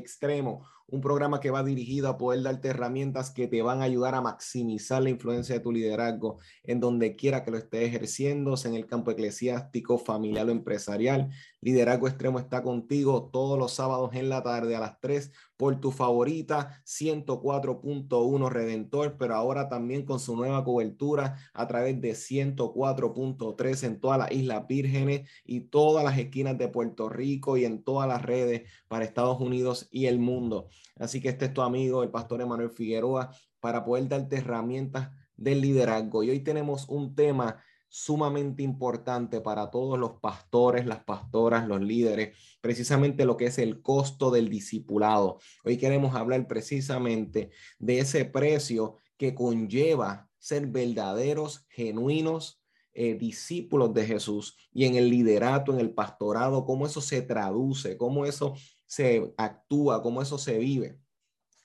Extremo un programa que va dirigido a poder darte herramientas que te van a ayudar a maximizar la influencia de tu liderazgo en donde quiera que lo estés ejerciendo, en el campo eclesiástico, familiar o empresarial. Liderazgo Extremo está contigo todos los sábados en la tarde a las 3 por tu favorita 104.1 Redentor, pero ahora también con su nueva cobertura a través de 104.3 en todas las Islas Vírgenes y todas las esquinas de Puerto Rico y en todas las redes para Estados Unidos y el mundo. Así que este es tu amigo, el pastor Emanuel Figueroa, para poder darte herramientas del liderazgo. Y hoy tenemos un tema sumamente importante para todos los pastores, las pastoras, los líderes, precisamente lo que es el costo del discipulado. Hoy queremos hablar precisamente de ese precio que conlleva ser verdaderos, genuinos eh, discípulos de Jesús y en el liderato, en el pastorado, cómo eso se traduce, cómo eso se actúa, cómo eso se vive.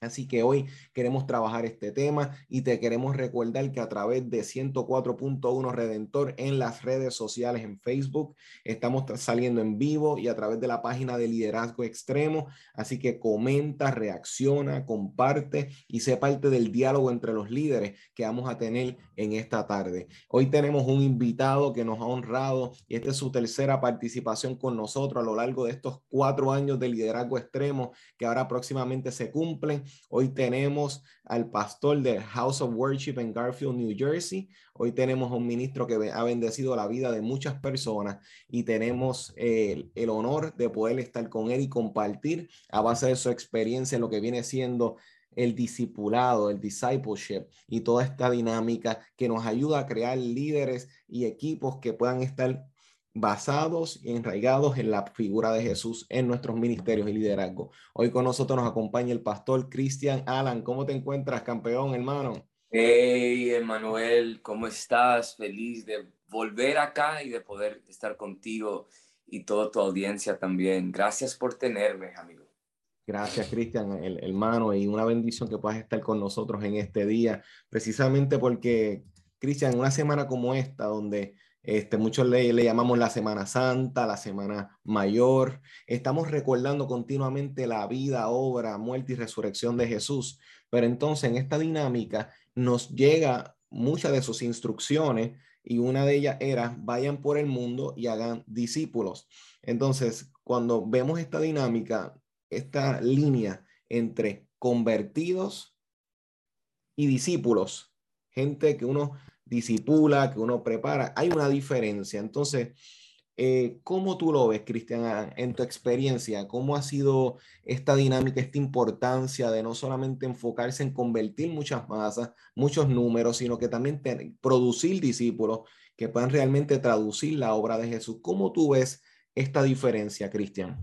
Así que hoy queremos trabajar este tema y te queremos recordar que a través de 104.1 Redentor en las redes sociales, en Facebook, estamos saliendo en vivo y a través de la página de Liderazgo Extremo. Así que comenta, reacciona, comparte y sé parte del diálogo entre los líderes que vamos a tener en esta tarde. Hoy tenemos un invitado que nos ha honrado y esta es su tercera participación con nosotros a lo largo de estos cuatro años de Liderazgo Extremo que ahora próximamente se cumplen. Hoy tenemos al pastor del House of Worship en Garfield, New Jersey. Hoy tenemos un ministro que ha bendecido la vida de muchas personas y tenemos el, honor de poder estar con él y compartir a base de su experiencia en lo que viene siendo el discipulado, el discipleship y toda esta dinámica que nos ayuda a crear líderes y equipos que puedan estar basados y enraigados en la figura de Jesús en nuestros ministerios y liderazgo. Hoy con nosotros nos acompaña el pastor Cristian Alan. ¿Cómo te encuentras, campeón, hermano? Hey, Emanuel, ¿cómo estás? Feliz de volver acá y de poder estar contigo y toda tu audiencia también. Gracias por tenerme, amigo. Gracias, Cristian, el, hermano, y una bendición que puedas estar con nosotros en este día, precisamente porque, Cristian, una semana como esta, donde este, muchos le, le, llamamos la Semana Santa, la Semana Mayor. Estamos recordando continuamente la vida, obra, muerte y resurrección de Jesús. Pero entonces en esta dinámica nos llega muchas de sus instrucciones y una de ellas era vayan por el mundo y hagan discípulos. Entonces, cuando vemos esta dinámica, esta línea entre convertidos y discípulos, gente que uno disipula, que uno prepara, hay una diferencia. Entonces, eh, ¿cómo tú lo ves, Cristian, en tu experiencia? ¿Cómo ha sido esta dinámica, esta importancia de no solamente enfocarse en convertir muchas masas, muchos números, sino que también producir discípulos que puedan realmente traducir la obra de Jesús? ¿Cómo tú ves esta diferencia, Cristian?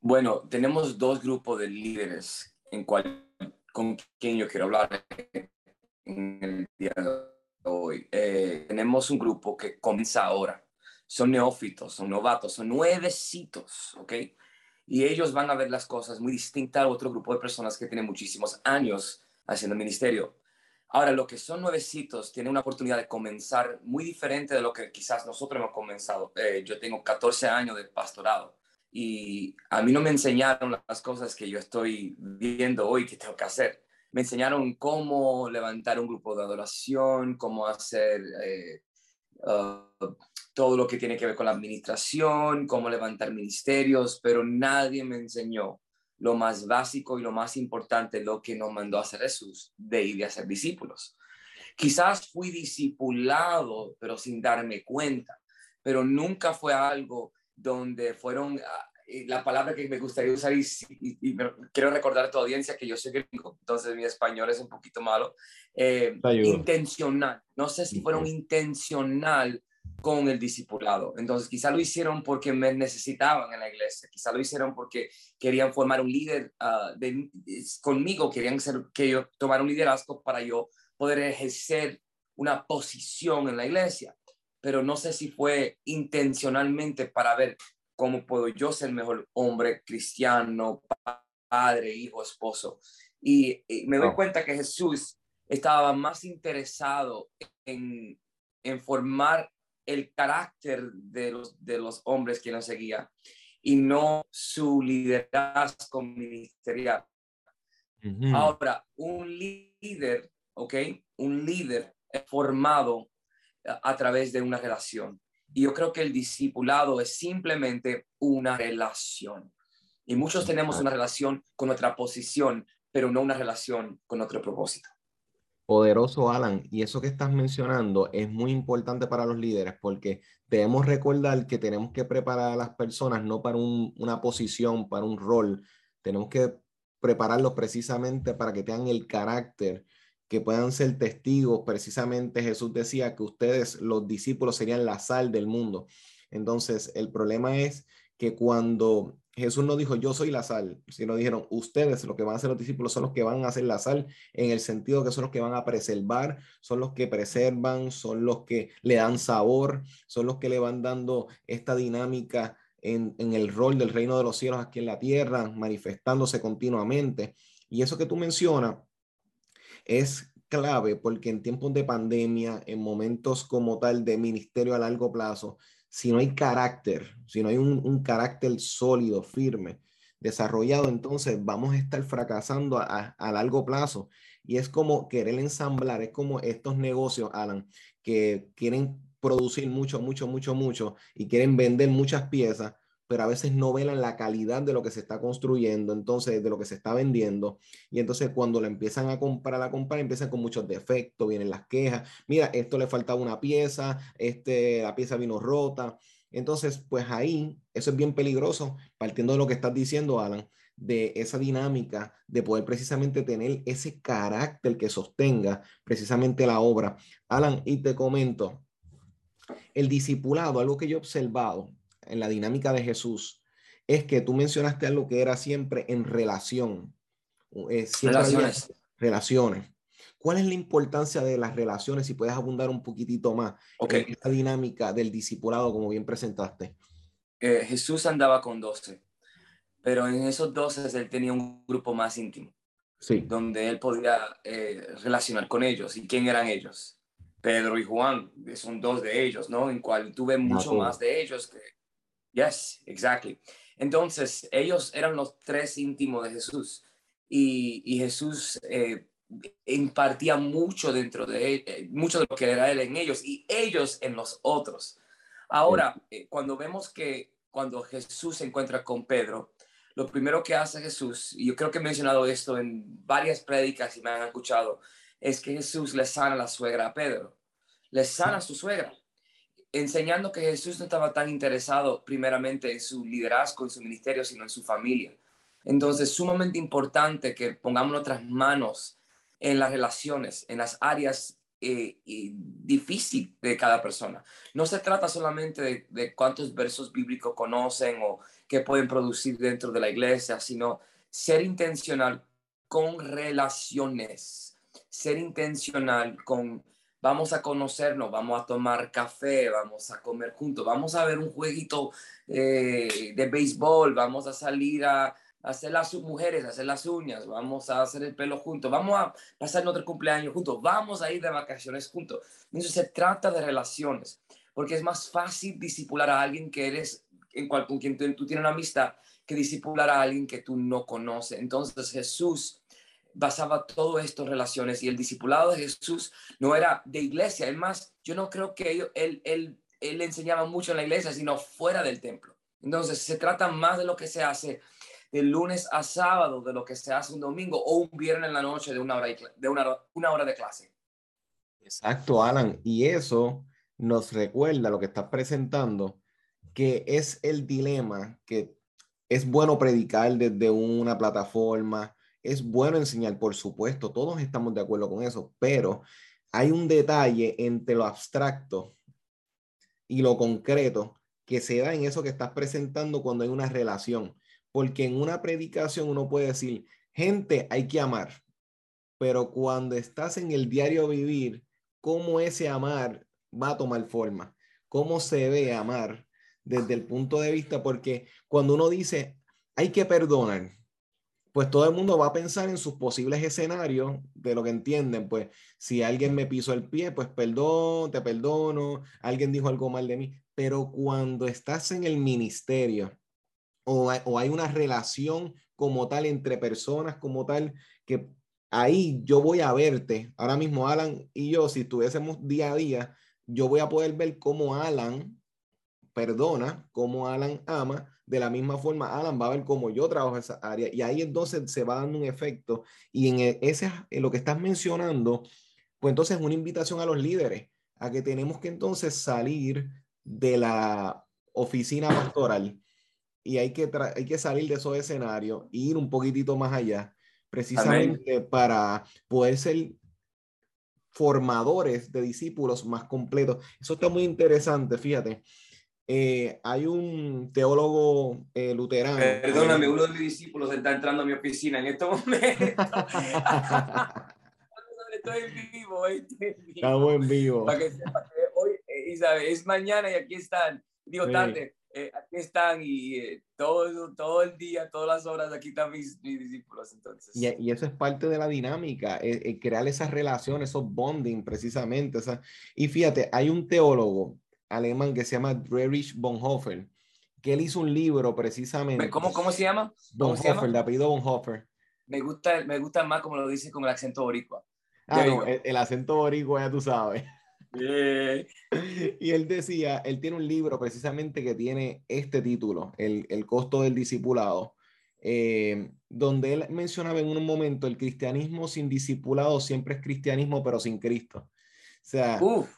Bueno, tenemos dos grupos de líderes en con quien yo quiero hablar en el día de hoy. Eh, tenemos un grupo que comienza ahora. Son neófitos, son novatos, son nuevecitos, ¿ok? Y ellos van a ver las cosas muy distintas a otro grupo de personas que tienen muchísimos años haciendo ministerio. Ahora, lo que son nuevecitos tienen una oportunidad de comenzar muy diferente de lo que quizás nosotros hemos comenzado. Eh, yo tengo 14 años de pastorado y a mí no me enseñaron las cosas que yo estoy viendo hoy que tengo que hacer me enseñaron cómo levantar un grupo de adoración, cómo hacer eh, uh, todo lo que tiene que ver con la administración, cómo levantar ministerios, pero nadie me enseñó lo más básico y lo más importante, lo que nos mandó a hacer Jesús, de ir a ser discípulos. Quizás fui discipulado, pero sin darme cuenta, pero nunca fue algo donde fueron ah, la palabra que me gustaría usar y, quiero recordar a tu audiencia que yo soy gringo, entonces mi español es un poquito malo, eh, intencional, no sé si fueron intencional con el discipulado. Entonces, quizá lo hicieron porque me necesitaban en la iglesia, quizá lo hicieron porque querían formar un líder ah, conmigo, querían ser, que yo tomara un liderazgo para yo poder ejercer una posición en la iglesia. Pero no sé si fue intencionalmente para ver cómo puedo yo ser mejor hombre cristiano, padre, hijo, esposo. Y, me doy cuenta que Jesús estaba más interesado en, en formar el carácter de los, de los hombres que lo seguía y no su liderazgo ministerial. Ahora, un líder, ¿ok? Un líder formado a través de una relación. Y yo creo que el discipulado es simplemente una relación. Y muchos tenemos una relación con nuestra posición, pero no una relación con otro propósito. Poderoso Alan, y eso que estás mencionando es muy importante para los líderes porque debemos recordar que tenemos que preparar a las personas no para una posición, para un rol, tenemos que prepararlos precisamente para que tengan el carácter, que puedan ser testigos. Precisamente Jesús decía que ustedes, los discípulos, serían la sal del mundo. Entonces, el problema es que cuando Jesús no dijo yo soy la sal, sino dijeron ustedes, lo que van a hacer los discípulos, son los que van a hacer la sal, en el sentido que son los que van a preservar, son los que preservan, son los que le dan sabor, son los que le van dando esta dinámica en, en el rol del reino de los cielos aquí en la tierra, manifestándose continuamente. Y eso que tú mencionas es clave porque en tiempos de pandemia, en momentos como tal de ministerio a largo plazo, si no hay carácter, si no hay un, carácter sólido, firme, desarrollado, entonces vamos a estar fracasando a, largo plazo. Y es como querer ensamblar, es como estos negocios, Alan, que quieren producir mucho, mucho, mucho, mucho y quieren vender muchas piezas, pero a veces no velan la calidad de lo que se está construyendo, entonces de lo que se está vendiendo. Y entonces cuando la empiezan a comprar, a comprar, empiezan con muchos defectos, vienen las quejas, mira, esto le faltaba una pieza, este, la pieza vino rota. Entonces, pues ahí, eso es bien peligroso, partiendo de lo que estás diciendo, Alan, de esa dinámica, de poder precisamente tener ese carácter que sostenga precisamente la obra. Alan, y te comento, el discipulado, algo que yo he observado, en la dinámica de Jesús es que tú mencionaste algo que era siempre en relación. Eh, relaciones. Relaciones. ¿Cuál es la importancia de las relaciones? Si puedes abundar un poquitito más en esta dinámica del discipulado, como bien presentaste. Eh, Jesús andaba con doce, pero en esos doce él tenía un grupo más íntimo, sí. donde él podía eh, relacionar con ellos. ¿Y quién eran ellos? Pedro y Juan, son dos de ellos, ¿no? En cual tuve mucho más de ellos que, Yes, exactly. Entonces, ellos eran los tres íntimos de Jesús. Y, Jesús eh, impartía mucho dentro de él, eh, mucho de lo que era él en ellos y ellos en los otros. Ahora, eh, cuando vemos que cuando Jesús se encuentra con Pedro, lo primero que hace Jesús, y yo creo que he mencionado esto en varias prédicas y me han escuchado, es que Jesús le sana a la suegra a Pedro, le sana a su suegra enseñando que Jesús no estaba tan interesado primeramente en su liderazgo, en su ministerio, sino en su familia. Entonces, sumamente importante que pongamos nuestras manos en las relaciones, en las áreas eh, difíciles de cada persona. No se trata solamente de, de, cuántos versos bíblicos conocen o qué pueden producir dentro de la iglesia, sino ser intencional con relaciones, ser intencional con vamos a conocernos, vamos a tomar café, vamos a comer juntos, vamos a ver un jueguito eh, de béisbol, vamos a salir a, hacer las mujeres, hacer las uñas, vamos a hacer el pelo juntos, vamos a pasar nuestro cumpleaños juntos, vamos a ir de vacaciones juntos. Entonces se trata de relaciones, porque es más fácil disipular a alguien que eres, en cual, con quien tú, tú tienes una amistad, que disipular a alguien que tú no conoces. Entonces Jesús basaba todo esto en relaciones y el discipulado de Jesús no era de iglesia. Es más, yo no creo que él, él, él, enseñaba mucho en la iglesia, sino fuera del templo. Entonces, se trata más de lo que se hace de lunes a sábado, de lo que se hace un domingo o un viernes en la noche de una hora de, una hora de clase. Exacto, Alan. Y eso nos recuerda lo que estás presentando, que es el dilema que es bueno predicar desde una plataforma, es bueno enseñar, por supuesto, todos estamos de acuerdo con eso, pero hay un detalle entre lo abstracto y lo concreto que se da en eso que estás presentando cuando hay una relación. Porque en una predicación uno puede decir, gente, hay que amar. Pero cuando estás en el diario vivir, ¿cómo ese amar va a tomar forma? ¿Cómo se ve amar desde el punto de vista? Porque cuando uno dice, hay que perdonar, pues todo el mundo va a pensar en sus posibles escenarios de lo que entienden. Pues si alguien me pisó el pie, pues perdón, te perdono, alguien dijo algo mal de mí. Pero cuando estás en el ministerio o hay, una relación como tal entre personas, como tal, que ahí yo voy a verte. Ahora mismo Alan y yo, si estuviésemos día a día, yo voy a poder ver cómo Alan perdona, cómo Alan ama de la misma forma, Alan va a ver cómo yo trabajo esa área y ahí entonces se va dando un efecto y en e, ese en lo que estás mencionando, pues entonces una invitación a los líderes a que tenemos que entonces salir de la oficina pastoral y hay que, hay que salir de esos escenarios e ir un poquitito más allá, precisamente para poder ser formadores de discípulos más completos. Eso está muy interesante, fíjate. Eh, hay un teólogo eh, luterano. Perdóname, uno de mis discípulos está entrando a mi oficina en este momento. estoy en vivo, Estamos en vivo. Para que sepa que hoy, eh, es mañana y aquí están. Digo, tarde, aquí están y todo, todo el día, todas las horas, aquí están mis, discípulos. Entonces. Y, y, eso es parte de la dinámica, crear esas relaciones, esos bonding precisamente. y fíjate, hay un teólogo alemán que se llama Friedrich Bonhoeffer, que él hizo un libro precisamente. ¿Cómo, cómo se llama? Bonhoeffer, de apellido Bonhoeffer. Me gusta, me gusta más como lo dice con el acento boricua. Ah, no, el, acento boricua ya tú sabes. y él decía, él tiene un libro precisamente que tiene este título, El, el costo del discipulado, eh, donde él mencionaba en un momento, el cristianismo sin discipulado siempre es cristianismo, pero sin Cristo. O sea, Uf.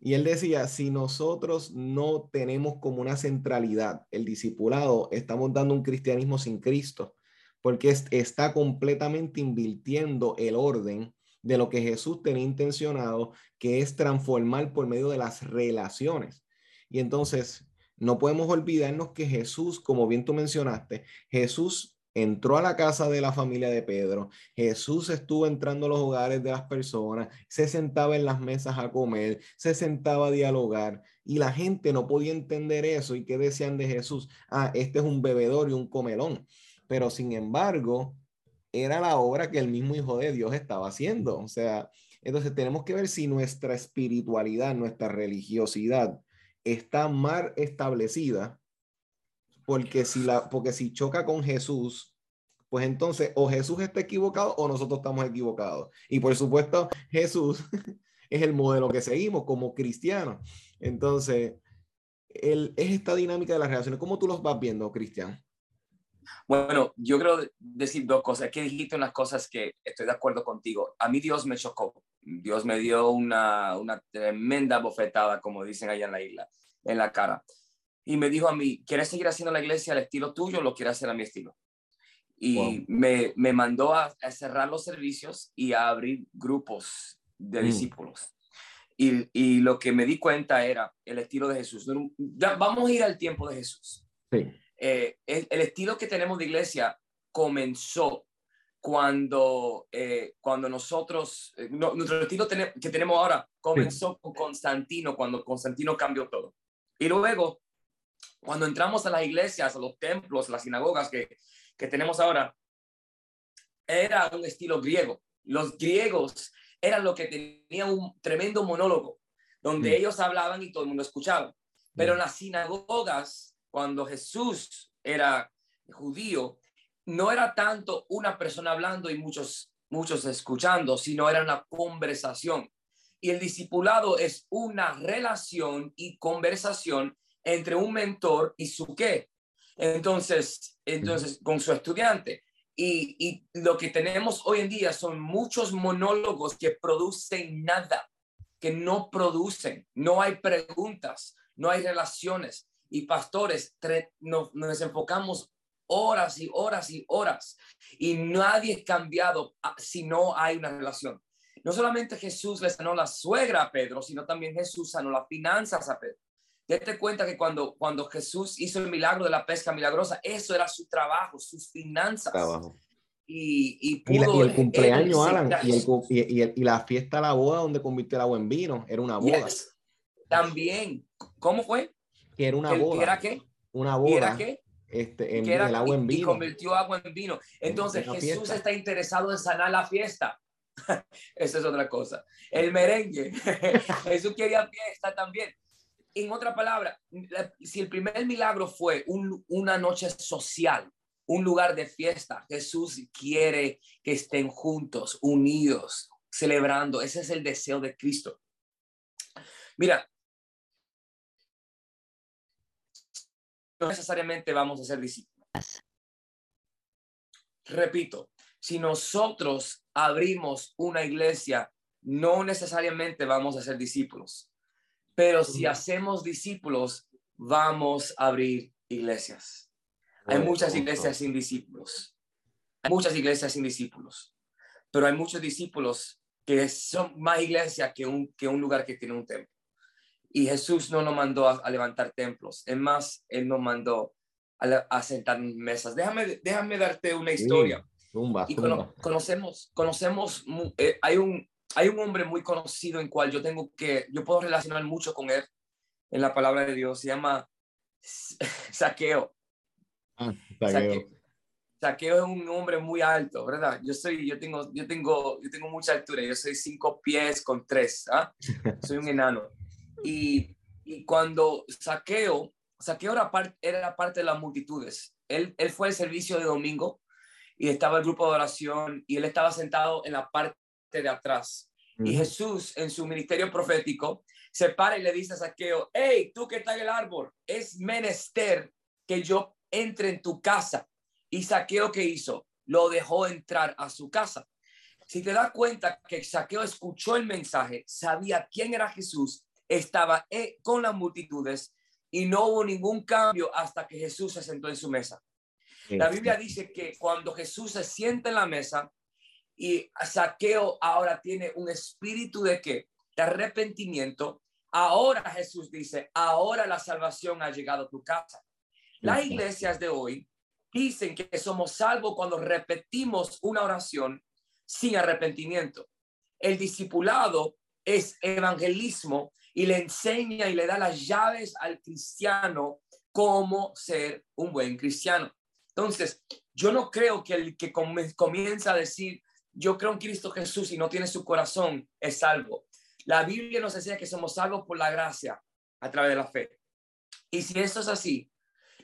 Y él decía, si nosotros no tenemos como una centralidad el discipulado, estamos dando un cristianismo sin Cristo, porque está completamente invirtiendo el orden de lo que Jesús tenía intencionado, que es transformar por medio de las relaciones. Y entonces, no podemos olvidarnos que Jesús, como bien tú mencionaste, Jesús entró a la casa de la familia de Pedro, Jesús estuvo entrando a los hogares de las personas, se sentaba en las mesas a comer, se sentaba a dialogar y la gente no podía entender eso y qué decían de Jesús, ah, este es un bebedor y un comelón, pero sin embargo, era la obra que el mismo Hijo de Dios estaba haciendo, o sea, entonces tenemos que ver si nuestra espiritualidad, nuestra religiosidad está mal establecida porque si, la, porque si choca con Jesús, pues entonces o Jesús está equivocado o nosotros estamos equivocados. Y por supuesto, Jesús es el modelo que seguimos como cristianos. Entonces, el, es esta dinámica de las relaciones. ¿Cómo tú los vas viendo, Cristian? Bueno, yo quiero decir dos cosas. Que dijiste unas cosas que estoy de acuerdo contigo. A mí Dios me chocó. Dios me dio una, una tremenda bofetada, como dicen allá en la isla, en la cara y me dijo a mí, ¿quieres seguir haciendo la iglesia al estilo tuyo o lo quieres hacer a mi estilo? Y me, me, mandó a, cerrar los servicios y a abrir grupos de mm. discípulos. Y, y, lo que me di cuenta era el estilo de Jesús. Vamos a ir al tiempo de Jesús. Sí. Eh, el, estilo que tenemos de iglesia comenzó cuando, eh, cuando nosotros, eh, nuestro estilo que tenemos ahora comenzó con Constantino, cuando Constantino cambió todo. Y luego cuando entramos a las iglesias, a los templos, a las sinagogas que, que tenemos ahora, era un estilo griego. Los griegos eran lo que tenían un tremendo monólogo, donde mm. ellos hablaban y todo el mundo escuchaba. Pero en mm. las sinagogas, cuando Jesús era judío, no era tanto una persona hablando y muchos, muchos escuchando, sino era una conversación. Y el discipulado es una relación y conversación entre un mentor y su qué. Entonces, entonces con su estudiante. Y, y, lo que tenemos hoy en día son muchos monólogos que producen nada, que no producen, no hay preguntas, no hay relaciones. Y pastores, nos, nos enfocamos horas y horas y horas y nadie es cambiado ah, si no hay una relación. No solamente Jesús le sanó la suegra a Pedro, sino también Jesús sanó las finanzas a Pedro. Date cuenta que cuando, cuando Jesús hizo el milagro de la pesca milagrosa, eso era su trabajo, sus finanzas. Trabajo. Y, y, Y, la- y pudo el cumpleaños, él Alan, y, el, y, y y la fiesta, la boda donde convirtió el agua en vino, era una boda. Yes. También, ¿cómo fue? Que era una ¿Que, que boda. era qué? Una ¿Y era boda. qué? Este, en, que era el agua y- en y, vino. convirtió agua en vino. Entonces Jesús fiesta. está interesado en sanar la fiesta. Esa es otra cosa. El merengue. Jesús quería fiesta también. En otra palabra, la- si el primer milagro fue un- una noche social, un lugar de fiesta, Jesús quiere que estén juntos, unidos, celebrando. Ese es el deseo de Cristo. Mira, no necesariamente vamos a ser discípulos. Repito, si nosotros abrimos una iglesia, no necesariamente vamos a ser discípulos, pero si hacemos discípulos, vamos a abrir iglesias. Hay muchas iglesias sin discípulos. Hay muchas iglesias sin discípulos, pero hay muchos discípulos que son más iglesias que un, que un lugar que tiene un templo. Y Jesús no nos mandó a, a levantar templos. Es más, Él nos mandó a, la- a sentar en mesas. Déjame, déjame darte una historia. Y conocemos, conocemos, eh, hay, un, hay un hombre muy conocido en cual yo tengo que, yo puedo relacionar mucho con él en la palabra de Dios. Se llama Saqueo. Ah, saqueo. Saqueo. Saqueo es un hombre muy alto, ¿verdad? Yo soy, yo tengo, yo tengo, yo tengo mucha altura. Yo soy cinco pies con tres, ¿ah? Soy un enano. Y, y cuando Saqueo, Saqueo era, par- era parte de las multitudes. Él, él fue al servicio de domingo y estaba el grupo de oración y él estaba sentado en la parte de atrás. Y. Jesús, en su ministerio profético, se para y le dice a Saqueo, hey, tú que estás en el árbol, es menester que yo entre en tu casa. Y Saqueo, ¿qué hizo? Lo dejó entrar a su casa. Si te das cuenta que Saqueo escuchó el mensaje, sabía quién era Jesús, estaba eh, con las multitudes y no hubo ningún cambio hasta que Jesús se sentó en su mesa. La Biblia dice que cuando Jesús se sienta en la mesa y Saqueo ahora tiene un espíritu de qué? De arrepentimiento. Ahora Jesús dice, ahora la salvación ha llegado a tu casa. Las iglesias de hoy dicen que somos salvos cuando repetimos una oración sin arrepentimiento. El discipulado es evangelismo y le enseña y le da las llaves al cristiano cómo ser un buen cristiano. Entonces, yo no creo que el que comienza a decir, yo creo en Cristo Jesús y no tiene su corazón, es salvo. La Biblia nos enseña que somos salvos por la gracia a través de la fe. Y si eso es así,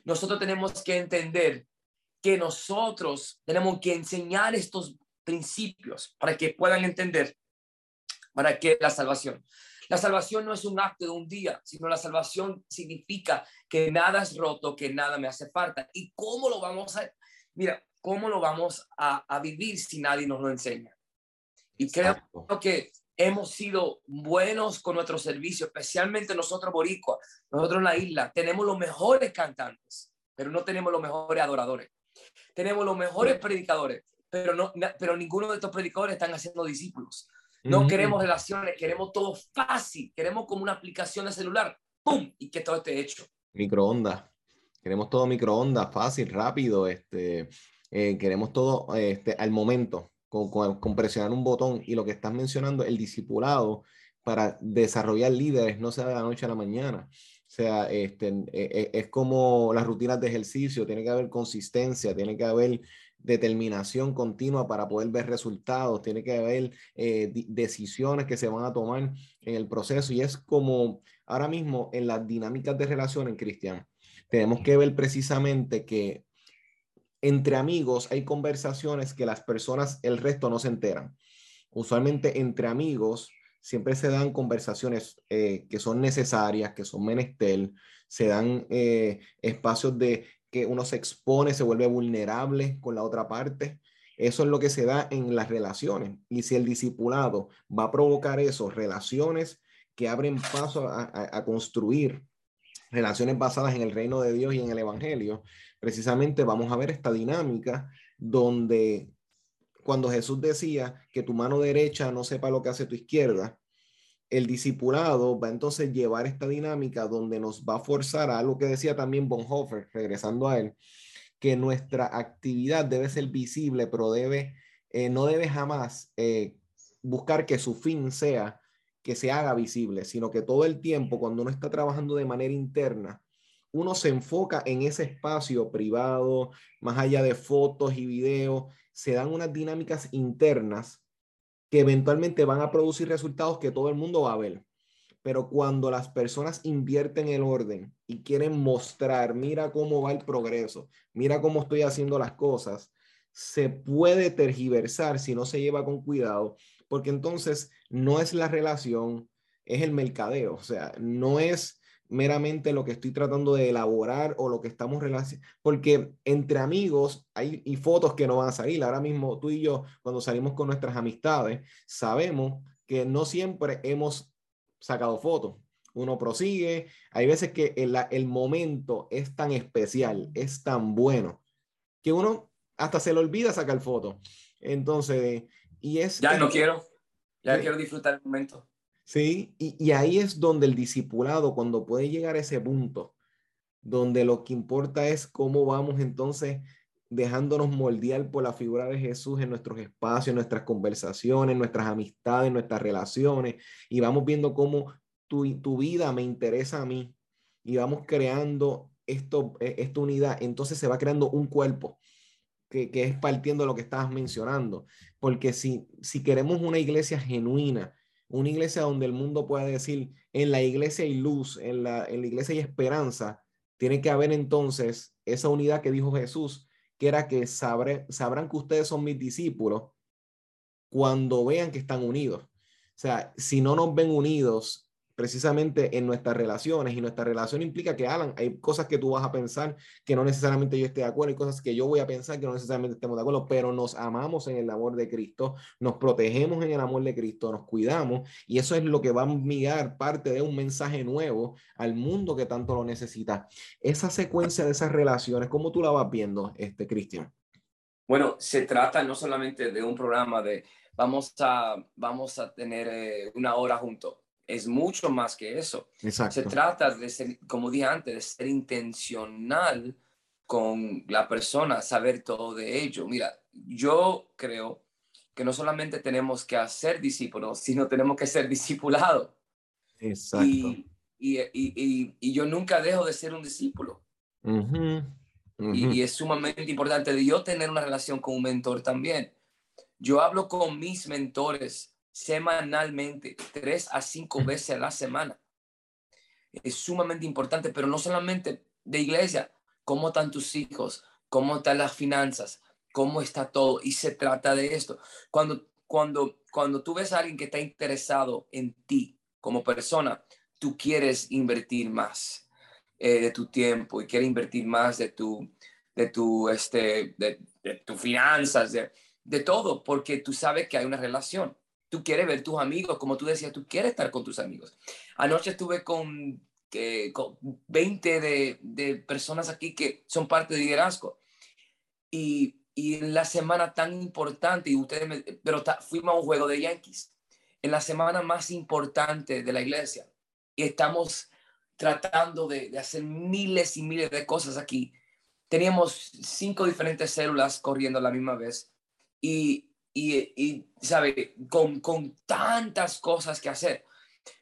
nosotros tenemos que entender que nosotros tenemos que enseñar estos principios para que puedan entender para qué la salvación. La salvación no es un acto de un día, sino la salvación significa que nada es roto, que nada me hace falta. ¿Y cómo lo vamos a, mira, cómo lo vamos a, a vivir si nadie nos lo enseña? Y creo Exacto. que hemos sido buenos con nuestro servicio, especialmente nosotros boricuas, nosotros en la isla, tenemos los mejores cantantes, pero no tenemos los mejores adoradores. Tenemos los mejores predicadores, pero, no, pero ninguno de estos predicadores están haciendo discípulos. No queremos relaciones, queremos todo fácil, queremos como una aplicación de celular, ¡pum! Y que todo esté hecho. Microondas. Queremos todo microondas, fácil, rápido. Este, eh, queremos todo este, al momento, con, con- con presionar un botón. Y lo que estás mencionando, el discipulado para desarrollar líderes no se da de la noche a la mañana. O sea, este, eh, eh, es como las rutinas de ejercicio, tiene que haber consistencia, tiene que haber determinación continua para poder ver resultados, tiene que haber eh, decisiones que se van a tomar en el proceso. Y es como ahora mismo en las dinámicas de relación en Cristian, tenemos que ver precisamente que entre amigos hay conversaciones que las personas, el resto no se enteran. Usualmente entre amigos siempre se dan conversaciones eh, que son necesarias, que son menester, se dan eh, espacios de que uno se expone, se vuelve vulnerable con la otra parte. Eso es lo que se da en las relaciones. Y si el discipulado va a provocar eso, relaciones que abren paso a, construir relaciones basadas en el reino de Dios y en el Evangelio, precisamente vamos a ver esta dinámica donde cuando Jesús decía que tu mano derecha no sepa lo que hace tu izquierda, el discipulado va entonces llevar esta dinámica donde nos va a forzar a algo que decía también Bonhoeffer, regresando a él, que nuestra actividad debe ser visible, pero debe, eh, no debe jamás eh, buscar que su fin sea que se haga visible, sino que todo el tiempo cuando uno está trabajando de manera interna, uno se enfoca en ese espacio privado, más allá de fotos y videos, se dan unas dinámicas internas que eventualmente van a producir resultados que todo el mundo va a ver. Pero cuando las personas invierten el orden y quieren mostrar, mira cómo va el progreso, mira cómo estoy haciendo las cosas, se puede tergiversar si no se lleva con cuidado, porque entonces no es la relación, es el mercadeo, o sea, no es meramente lo que estoy tratando de elaborar o lo que estamos relacionando, porque entre amigos hay y fotos que no van a salir. Ahora mismo tú y yo, cuando salimos con nuestras amistades, sabemos que no siempre hemos sacado fotos. Uno prosigue, hay veces que el, el momento es tan especial, es tan bueno, que uno hasta se le olvida sacar fotos. Entonces, y es... Ya no quiero, ya quiero disfrutar el momento. Sí, y, ahí es donde el discipulado, cuando puede llegar a ese punto, donde lo que importa es cómo vamos entonces dejándonos moldear por la figura de Jesús en nuestros espacios, en nuestras conversaciones, nuestras amistades, nuestras relaciones, y vamos viendo cómo tu, tu vida me interesa a mí, y vamos creando esto, e, esta unidad, entonces se va creando un cuerpo. Que, que es partiendo de lo que estabas mencionando, porque si, si queremos una iglesia genuina, una iglesia donde el mundo pueda decir, en la iglesia hay luz, en la, en la iglesia hay esperanza, tiene que haber entonces esa unidad que dijo Jesús, que era que sabré, sabrán que ustedes son mis discípulos cuando vean que están unidos. O sea, si no nos ven unidos precisamente en nuestras relaciones y nuestra relación implica que, Alan, hay cosas que tú vas a pensar que no necesariamente yo esté de acuerdo, hay cosas que yo voy a pensar que no necesariamente estemos de acuerdo, pero nos amamos en el amor de Cristo, nos protegemos en el amor de Cristo, nos cuidamos y eso es lo que va a mirar parte de un mensaje nuevo al mundo que tanto lo necesita. Esa secuencia de esas relaciones, ¿cómo tú la vas viendo, este Cristian? Bueno, se trata no solamente de un programa de vamos a, vamos a tener eh, una hora juntos es mucho más que eso. Se trata de ser, como dije antes, de ser intencional con la persona, saber todo de ello. Mira, yo creo que no solamente tenemos que hacer discípulos, sino tenemos que ser discipulados. Exacto. Y, y, y, y, yo nunca dejo de ser un discípulo. Y, es sumamente importante de yo tener una relación con un mentor también. Yo hablo con mis mentores semanalmente, tres a cinco veces a la semana. Es sumamente importante, pero no solamente de iglesia, cómo están tus hijos, cómo están las finanzas, cómo está todo. Y se trata de esto. Cuando, cuando, cuando tú ves a alguien que está interesado en ti como persona, tú quieres invertir más eh, de tu tiempo y quieres invertir más de tu, de tu, este, de, de tus finanzas, de, de todo, porque tú sabes que hay una relación. Tú quieres ver tus amigos, como tú decías, tú quieres estar con tus amigos. Anoche estuve con, con 20 de, de, personas aquí que son parte de liderazgo. Y, y en la semana tan importante, y ustedes me, pero fuimos a un juego de Yankees, en la semana más importante de la iglesia. Y estamos tratando de, de hacer miles y miles de cosas aquí. Teníamos cinco diferentes células corriendo a la misma vez. Y, y, y ¿sabe? Con, con tantas cosas que hacer.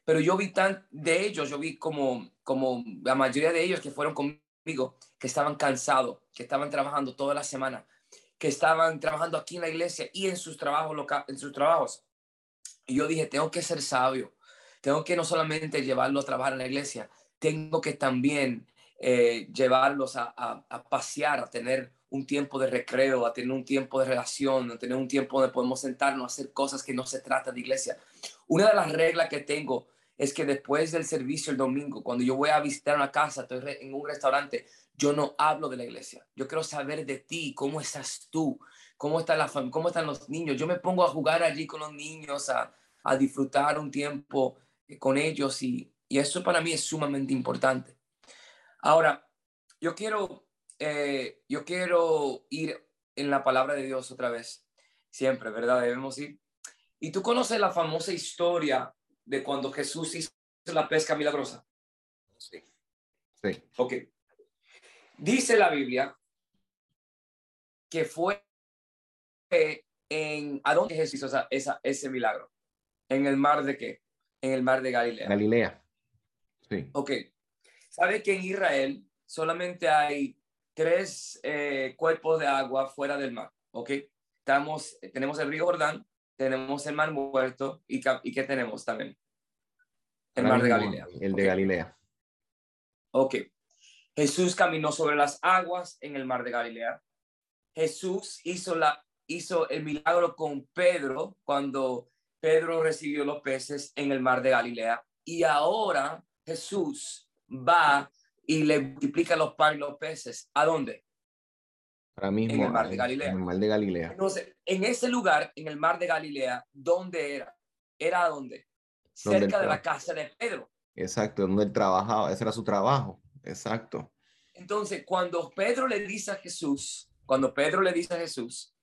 Pero yo vi tan de ellos, yo vi como, como la mayoría de ellos que fueron conmigo, que estaban cansados, que estaban trabajando toda la semana, que estaban trabajando aquí en la iglesia y en sus trabajos local, en sus trabajos. Y yo dije, tengo que ser sabio, tengo que no solamente llevarlos a trabajar en la iglesia, tengo que también eh, llevarlos a, a pasear, a tener un tiempo de recreo, a tener un tiempo de relación, a tener un tiempo donde podemos sentarnos a hacer cosas que no se trata de iglesia. Una de las reglas que tengo es que después del servicio el domingo, cuando yo voy a visitar una casa, estoy en un restaurante, yo no hablo de la iglesia. Yo quiero saber de ti, cómo estás tú, cómo, está la cómo están los niños. Yo me pongo a jugar allí con los niños, a, a disfrutar un tiempo eh, con ellos y, y eso para mí es sumamente importante. Ahora, yo quiero eh, yo quiero ir en la palabra de Dios otra vez, siempre, ¿verdad? Debemos ir. Y tú conoces la famosa historia de cuando Jesús hizo la pesca milagrosa? Sí. Sí. Ok. Dice la Biblia que fue en... ¿A dónde Jesús hizo esa, ese milagro? ¿En el mar de qué? En el mar de Galilea. Galilea. Sí. Ok. ¿Sabe que en Israel solamente hay tres eh, cuerpos de agua fuera del mar? Ok. Estamos, tenemos el río Jordán, tenemos el mar muerto y, y ¿qué tenemos también? El mar de Galilea. El de Galilea. Ok. Jesús caminó sobre las aguas en el mar de Galilea. Jesús hizo, la, hizo el milagro con Pedro cuando Pedro recibió los peces en el mar de Galilea. Y ahora Jesús va y le multiplica los panes y los peces. ¿A dónde? Ahora mismo. En el mar de Galilea. En el mar de Galilea. Entonces, en ese lugar, en el mar de Galilea, ¿dónde era? ¿Era dónde? Cerca de la casa de Pedro. Exacto, donde él trabajaba, ese era su trabajo. Exacto. Entonces, cuando Pedro le dice a Jesús, cuando Pedro le dice a Jesús,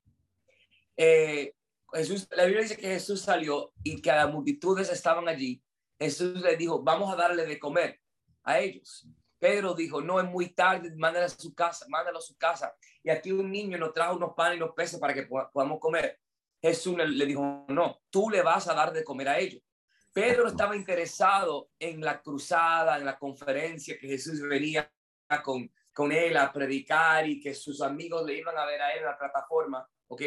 eh, Jesús, la Biblia dice que Jesús salió y que las multitudes estaban allí. Jesús le dijo, vamos a darle de comer a ellos. Pedro dijo, no, es muy tarde, mándalo a su casa, mándalo a su casa. Y aquí un niño nos trajo unos panes y unos peces para que podamos comer. Jesús le, dijo, no, tú le vas a dar de comer a ellos. Pedro estaba interesado en la cruzada, en la conferencia que Jesús venía con, con él a predicar y que sus amigos le iban a ver a él en la plataforma, ¿ok?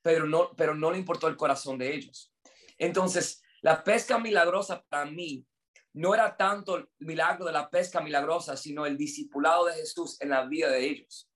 Pero no, pero no le importó el corazón de ellos. Entonces, la pesca milagrosa para mí no era tanto el milagro de la pesca milagrosa, sino el discipulado de Jesús en la vida de ellos.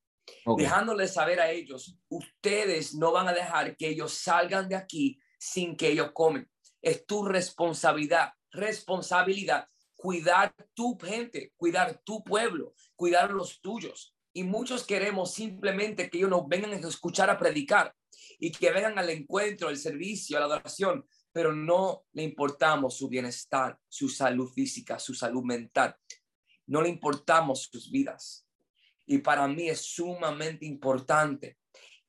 Dejándoles saber a ellos, ustedes no van a dejar que ellos salgan de aquí sin que ellos comen. Es tu responsabilidad, responsabilidad, cuidar tu gente, cuidar tu pueblo, cuidar los tuyos. Y muchos queremos simplemente que ellos nos vengan a escuchar a predicar y que vengan al encuentro, al servicio, a la adoración, pero no le importamos su bienestar, su salud física, su salud mental. No le importamos sus vidas. Y para mí es sumamente importante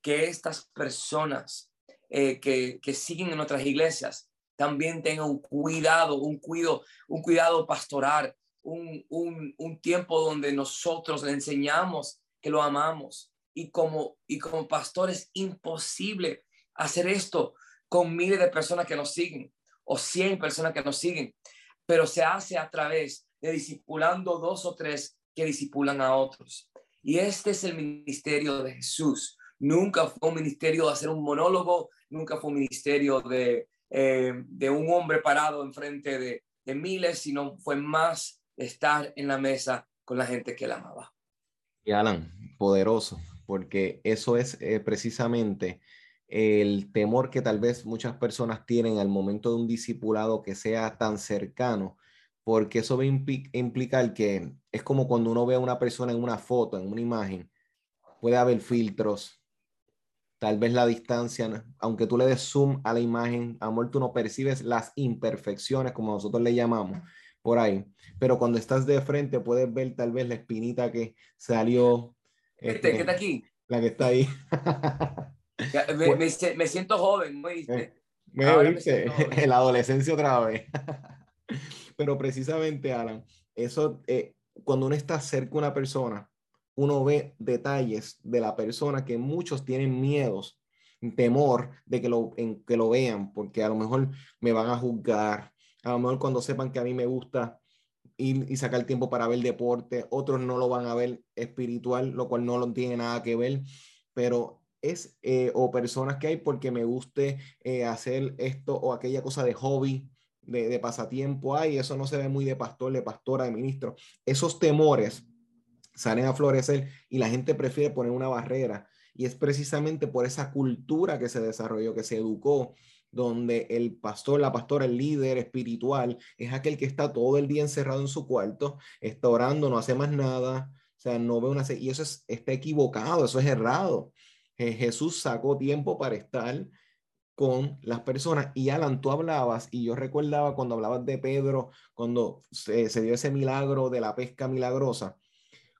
que estas personas eh, que, que siguen en nuestras iglesias también tengan un cuidado, un cuidado, un cuidado pastoral, un, un, un tiempo donde nosotros le enseñamos que lo amamos. Y como, y como pastor es imposible hacer esto con miles de personas que nos siguen o 100 personas que nos siguen, pero se hace a través de discipulando dos o tres que discipulan a otros. Y este es el ministerio de Jesús. Nunca fue un ministerio de hacer un monólogo, nunca fue un ministerio de, eh, de un hombre parado enfrente de, de miles, sino fue más estar en la mesa con la gente que él amaba. Y Alan, poderoso, porque eso es eh, precisamente el temor que tal vez muchas personas tienen al momento de un discipulado que sea tan cercano, porque eso va a implicar que es como cuando uno ve a una persona en una foto, en una imagen, puede haber filtros, tal vez la distancia, aunque tú le des zoom a la imagen, amor, tú no percibes las imperfecciones, como nosotros le llamamos, por ahí. Pero cuando estás de frente, puedes ver tal vez la espinita que salió. Este, ¿Qué está aquí? La que está ahí. Me, siento joven, ¿no viste? Me, viste, en la adolescencia otra vez. Pero precisamente, Alan, eso, eh, cuando uno está cerca de una persona, uno ve detalles de la persona que muchos tienen miedos, temor de que lo, en, que lo vean, porque a lo mejor me van a juzgar, a lo mejor cuando sepan que a mí me gusta ir y sacar tiempo para ver deporte, otros no lo van a ver espiritual, lo cual no lo tiene nada que ver, pero es, eh, o personas que hay porque me guste eh, hacer esto o aquella cosa de hobby, de, pasatiempo, ay, eso no se ve muy de pastor, de pastora, de ministro. Esos temores salen a florecer y la gente prefiere poner una barrera. Y es precisamente por esa cultura que se desarrolló, que se educó, donde el pastor, la pastora, el líder espiritual es aquel que está todo el día encerrado en su cuarto, está orando, no hace más nada, o sea, no ve una... Y eso es, está equivocado, eso es errado. Jesús sacó tiempo para estar con las personas. Y Alan, tú hablabas, y yo recordaba cuando hablabas de Pedro, cuando se, dio ese milagro de la pesca milagrosa,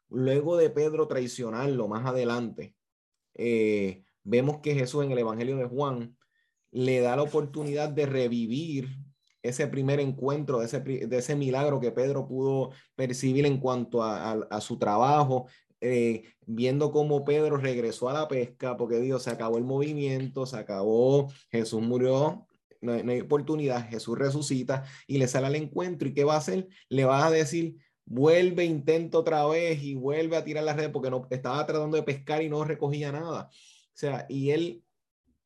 luego de Pedro traicionarlo más adelante, eh, vemos que Jesús en el Evangelio de Juan le da la oportunidad de revivir ese primer encuentro, de ese, de ese milagro que Pedro pudo percibir en cuanto a, su trabajo, eh, viendo cómo Pedro regresó a la pesca, porque Dios se acabó el movimiento, se acabó, Jesús murió, no hay, oportunidad, Jesús resucita y le sale al encuentro. ¿Y qué va a hacer? Le va a decir, vuelve, intenta otra vez y vuelve a tirar la red porque no, estaba tratando de pescar y no recogía nada. O sea, y él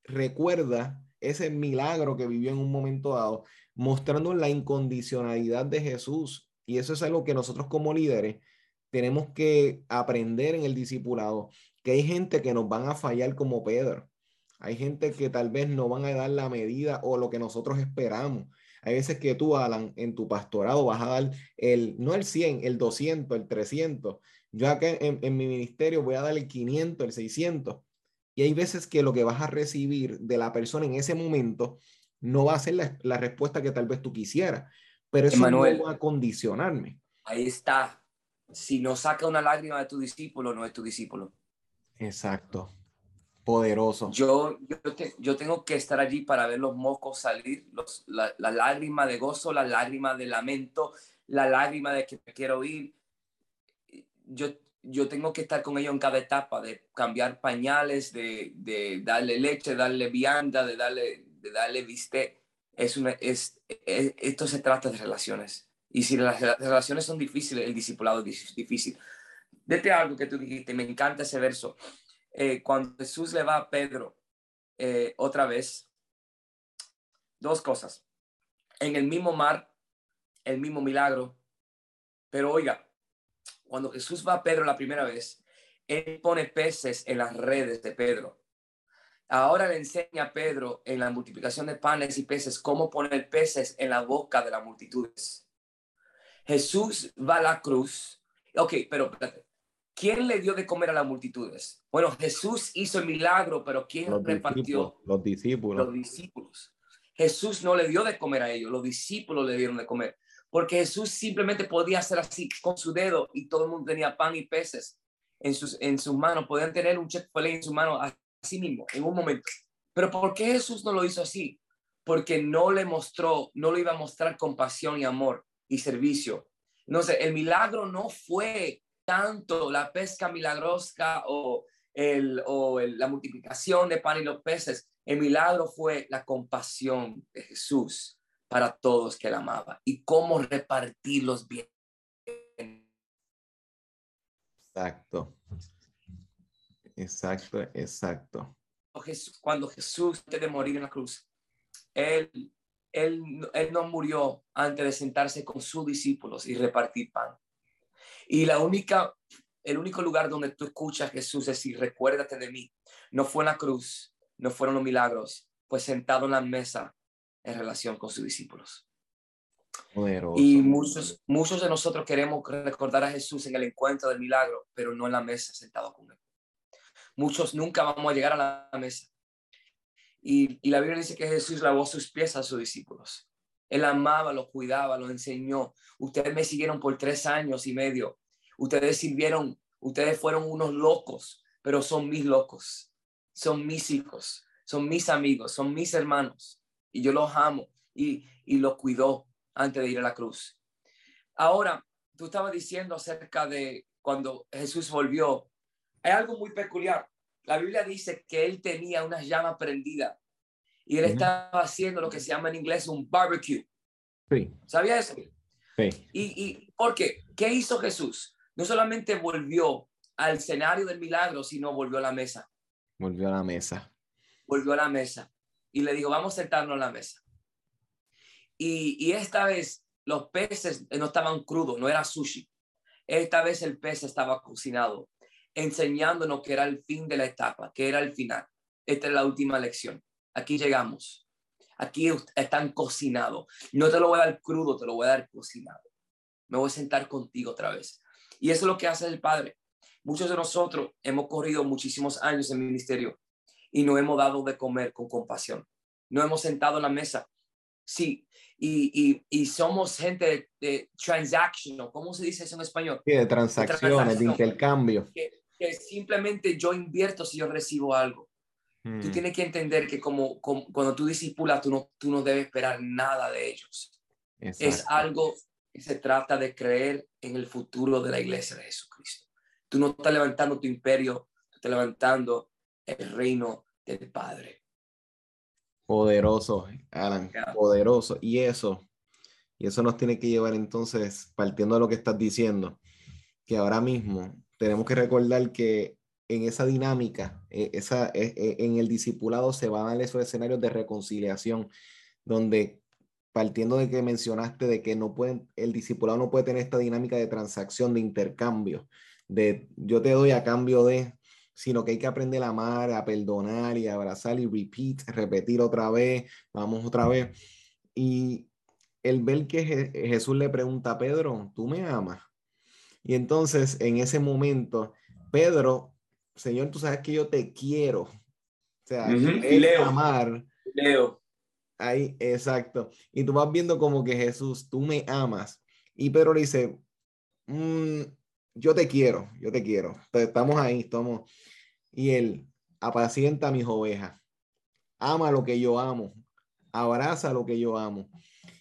recuerda ese milagro que vivió en un momento dado, mostrando la incondicionalidad de Jesús. Y eso es algo que nosotros como líderes tenemos que aprender en el discipulado, que hay gente que nos van a fallar como Pedro. Hay gente que tal vez no van a dar la medida o lo que nosotros esperamos. Hay veces que tú, Alan, en tu pastorado vas a dar el, no el 100, el 200, el 300. Yo acá en, en mi ministerio voy a dar el 500, el 600. Y hay veces que lo que vas a recibir de la persona en ese momento no va a ser la, respuesta que tal vez tú quisieras, pero eso no va a condicionarme. Ahí está. Si no saca una lágrima de tu discípulo, no es tu discípulo. Exacto. Poderoso. Yo, yo, tengo que estar allí para ver los mocos salir, los, la, la lágrima de gozo, la lágrima de lamento, la lágrima de que me quiero ir. Yo, yo tengo que estar con ellos en cada etapa, de cambiar pañales, de, de darle leche, darle vianda, de darle, de darle viste. Es una, es, esto se trata de relaciones. Y si las relaciones son difíciles, el discipulado es difícil. Vete algo que tú dijiste, me encanta ese verso. Eh, cuando Jesús le va a Pedro eh, otra vez, dos cosas. En el mismo mar, el mismo milagro. Pero oiga, cuando Jesús va a Pedro la primera vez, él pone peces en las redes de Pedro. Ahora le enseña a Pedro en la multiplicación de panes y peces cómo poner peces en la boca de las multitudes. Jesús va a la cruz. Ok, pero ¿quién le dio de comer a las multitudes? Bueno, Jesús hizo el milagro, pero ¿quién repartió? los discípulos. Los discípulos. Jesús no le dio de comer a ellos, los discípulos le dieron de comer porque Jesús simplemente podía hacer así con su dedo y todo el mundo tenía pan y peces en sus, en sus manos, podían tener un check en su mano así mismo, en un momento. Pero ¿por qué Jesús no lo hizo así? Porque no le mostró, no le iba a mostrar compasión y amor y servicio. Entonces, el milagro no fue tanto la pesca milagrosa o, el, o la multiplicación de pan y los peces. El milagro fue la compasión de Jesús para todos que él amaba y cómo repartirlos bien. Exacto. Exacto, exacto. Cuando Jesús, antes de morir en la cruz, él, él, él no murió antes de sentarse con sus discípulos y repartir pan. Y la única, el único lugar donde tú escuchas a Jesús decir, recuérdate de mí, no fue en la cruz, no fueron los milagros, pues sentado en la mesa en relación con sus discípulos. Y muchos, muchos de nosotros queremos recordar a Jesús en el encuentro del milagro, pero no en la mesa sentado con él. Muchos nunca vamos a llegar a la mesa. Y, la Biblia dice que Jesús lavó sus pies a sus discípulos. Él amaba, los cuidaba, los enseñó. Ustedes me siguieron por tres años y medio. Ustedes sirvieron, ustedes fueron unos locos, pero son mis locos. Son mis hijos, son mis amigos, son mis hermanos y yo los amo y, y los cuidó antes de ir a la cruz. Ahora, tú estabas diciendo acerca de cuando Jesús volvió. Hay algo muy peculiar. La Biblia dice que él tenía una llama prendida y él estaba haciendo lo que se llama en inglés un barbecue. Sí. ¿Sabía eso? Sí. ¿Y, y por qué? ¿Qué hizo Jesús? No solamente volvió al escenario del milagro, sino volvió a la mesa. Volvió a la mesa. Volvió a la mesa y le digo, vamos a sentarnos a la mesa. Y, y esta vez los peces no estaban crudos, no era sushi. Esta vez el pez estaba cocinado, enseñándonos que era el fin de la etapa, que era el final. Esta es la última lección. Aquí llegamos. Aquí están cocinados. No te lo voy a dar crudo, te lo voy a dar cocinado. Me voy a sentar contigo otra vez. Y eso es lo que hace el Padre. Muchos de nosotros hemos corrido muchísimos años en ministerio y no hemos dado de comer con compasión. No hemos sentado en la mesa. Sí, y, y, somos gente de, de, transactional, ¿cómo se dice eso en español? Sí, de transacciones, de, intercambio. Que, simplemente yo invierto si yo recibo algo. Tú mm. tienes que entender que como, cuando tú discipulas, tú no, tú no debes esperar nada de ellos. Es algo que se trata de creer en el futuro de la iglesia de Jesucristo. Tú no estás levantando tu imperio, tú estás levantando el reino del Padre. Poderoso, Alan, poderoso. Y eso, y eso nos tiene que llevar entonces, partiendo de lo que estás diciendo, que ahora mismo tenemos que recordar que en esa dinámica, eh, esa, eh, eh, en el discipulado se van a dar esos escenarios de reconciliación, donde partiendo de que mencionaste de que no pueden, el discipulado no puede tener esta dinámica de transacción, de intercambio, de yo te doy a cambio de, sino que hay que aprender a amar, a perdonar y a abrazar y repeat, repetir otra vez, vamos otra vez. Y el ver que Jesús le pregunta a Pedro, ¿tú me amas? Y entonces en ese momento, Pedro, Señor, tú sabes que yo te quiero. O sea, Leo. amar. Leo. Ahí, exacto. Y tú vas viendo como que Jesús, tú me amas. Y Pedro le dice, mm, yo te quiero, yo te quiero. Estamos ahí, estamos. Y él, apacienta a mis ovejas. Ama lo que yo amo. Abraza lo que yo amo.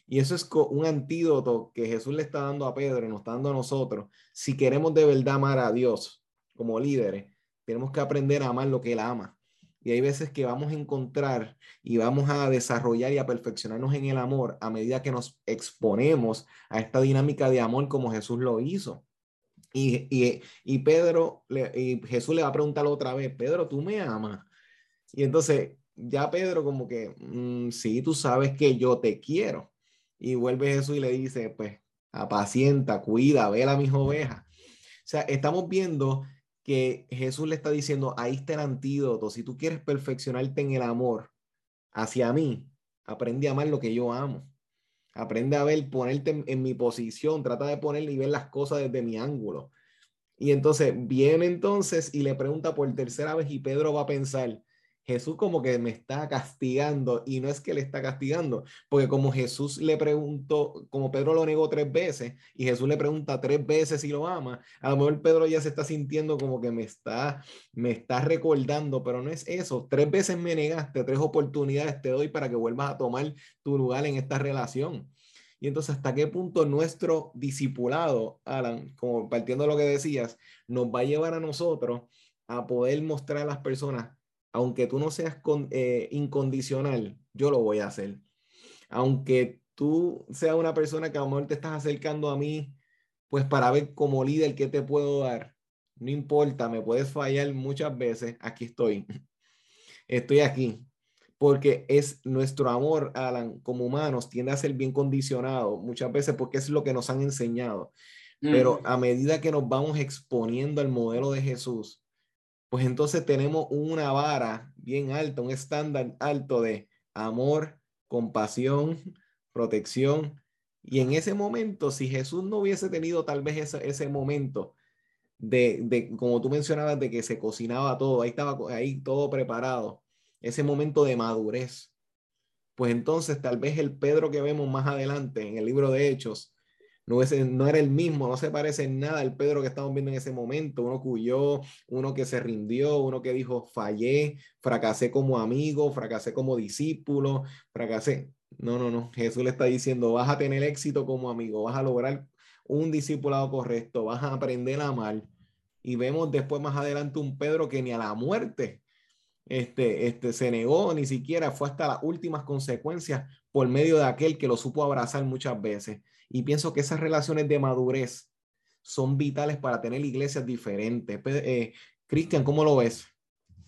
Y eso es un antídoto que Jesús le está dando a Pedro y nos está dando a nosotros. Si queremos de verdad amar a Dios como líderes, tenemos que aprender a amar lo que Él ama. Y hay veces que vamos a encontrar y vamos a desarrollar y a perfeccionarnos en el amor a medida que nos exponemos a esta dinámica de amor como Jesús lo hizo. Y, y, y Pedro, y Jesús le va a preguntar otra vez, Pedro, ¿tú me amas? Y entonces ya Pedro como que, mm, sí, tú sabes que yo te quiero. Y vuelve Jesús y le dice, pues, apacienta, cuida, vela mis ovejas. O sea, estamos viendo que Jesús le está diciendo, ahí está el antídoto. Si tú quieres perfeccionarte en el amor hacia mí, aprende a amar lo que yo amo. Aprende a ver, ponerte en, mi posición, trata de ponerle y ver las cosas desde mi ángulo. Y entonces viene entonces y le pregunta por tercera vez y Pedro va a pensar, Jesús como que me está castigando y no es que le está castigando, porque como Jesús le preguntó, como Pedro lo negó tres veces y Jesús le pregunta tres veces si lo ama, a lo mejor Pedro ya se está sintiendo como que me está, me está recordando, pero no es eso. Tres veces me negaste, tres oportunidades te doy para que vuelvas a tomar tu lugar en esta relación. Y entonces, ¿hasta qué punto nuestro discipulado, Alan, como partiendo de lo que decías, nos va a llevar a nosotros a poder mostrar a las personas aunque tú no seas eh, incondicional, yo lo voy a hacer. Aunque tú seas una persona que a lo mejor te estás acercando a mí, pues para ver como líder qué te puedo dar. No importa, me puedes fallar muchas veces, aquí estoy. Estoy aquí. Porque es nuestro amor, Alan, como humanos, tiende a ser bien condicionado muchas veces porque es lo que nos han enseñado. Pero a medida que nos vamos exponiendo al modelo de Jesús, pues entonces tenemos una vara bien alta, un estándar alto de amor, compasión, protección. Y en ese momento, si Jesús no hubiese tenido tal vez ese, ese momento de, de, como tú mencionabas, de que se cocinaba todo, ahí estaba ahí todo preparado, ese momento de madurez, pues entonces tal vez el Pedro que vemos más adelante en el libro de Hechos, no, no era el mismo, no se parece en nada al Pedro que estamos viendo en ese momento, uno cuyó, uno que se rindió, uno que dijo, fallé, fracasé como amigo, fracasé como discípulo, fracasé. No, no, no, Jesús le está diciendo, vas a tener éxito como amigo, vas a lograr un discipulado correcto, vas a aprender a amar. Y vemos después más adelante un Pedro que ni a la muerte este, este, se negó, ni siquiera fue hasta las últimas consecuencias por medio de aquel que lo supo abrazar muchas veces. Y pienso que esas relaciones de madurez son vitales para tener iglesias diferentes. Eh, Cristian, ¿cómo lo ves?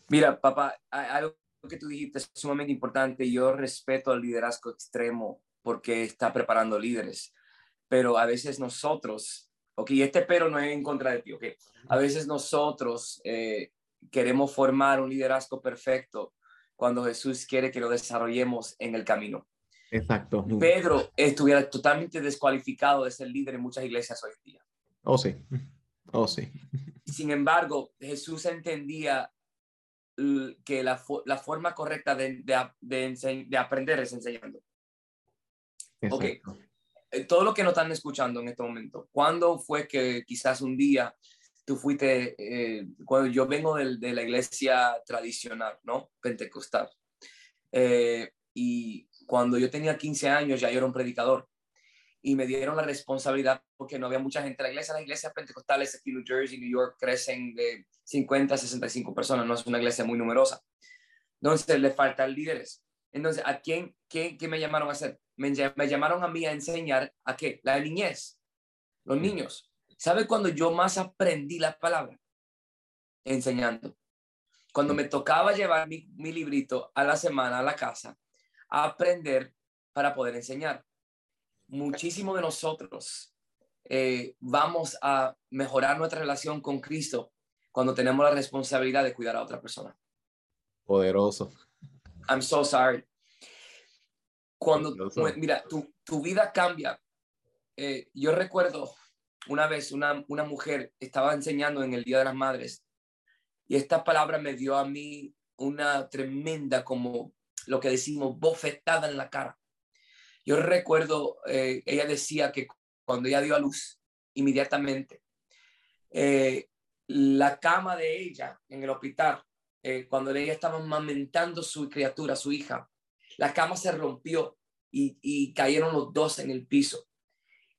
Mira, papá, algo que tú dijiste es sumamente importante. Yo respeto al liderazgo extremo porque está preparando líderes, pero a veces nosotros, ok, este pero no es en contra de ti, ok, a veces nosotros eh, queremos formar un liderazgo perfecto cuando Jesús quiere que lo desarrollemos en el camino. Exacto. Pedro estuviera totalmente descualificado de ser líder en muchas iglesias hoy en día. Oh, sí. Oh, sí. Sin embargo, Jesús entendía que la, la forma correcta de, de, de, aprender es enseñando. Ok. Eh, todo lo que nos están escuchando en este momento, ¿cuándo fue que quizás un día tú fuiste, eh, cuando yo vengo de, de, la iglesia tradicional, ¿no? Pentecostal. Eh, y cuando yo tenía 15 años ya yo era un predicador y me dieron la responsabilidad porque no había mucha gente en la iglesia. Las iglesias pentecostales aquí en New Jersey, New York crecen de 50 a 65 personas, no es una iglesia muy numerosa. Entonces le faltan líderes. Entonces, ¿a quién, qué, qué me llamaron a hacer? Me, llamaron a mí a enseñar a qué? La niñez, los niños. ¿Sabe cuando yo más aprendí la palabra? Enseñando. Cuando me tocaba llevar mi, librito a la semana a la casa, aprender para poder enseñar. Muchísimo de nosotros eh, vamos a mejorar nuestra relación con Cristo cuando tenemos la responsabilidad de cuidar a otra persona. Poderoso. I'm so sorry. Cuando, mira, tu, tu vida cambia. Eh, yo recuerdo una vez una, una mujer estaba enseñando en el Día de las Madres y esta palabra me dio a mí una tremenda, como lo que decimos, bofetada en la cara. Yo recuerdo, eh, ella decía que cuando ella dio a luz, inmediatamente, eh, la cama de ella en el hospital eh, cuando ella estaba amamentando su criatura, su hija, la cama se rompió y, cayeron los dos en el piso.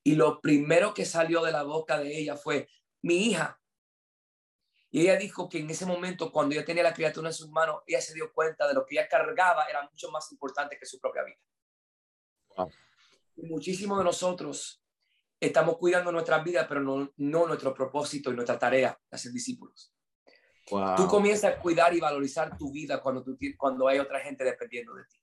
Y lo primero que salió de la boca de ella fue, mi hija. Y ella dijo que en ese momento, cuando ella tenía la criatura en sus manos, ella se dio cuenta de lo que ella cargaba era mucho más importante que su propia vida. Y muchísimos de nosotros estamos cuidando nuestras vidas, pero no, no nuestro propósito y nuestra tarea, de ser discípulos. Tú comienzas a cuidar y valorizar tu vida cuando, tú, cuando hay otra gente dependiendo de ti.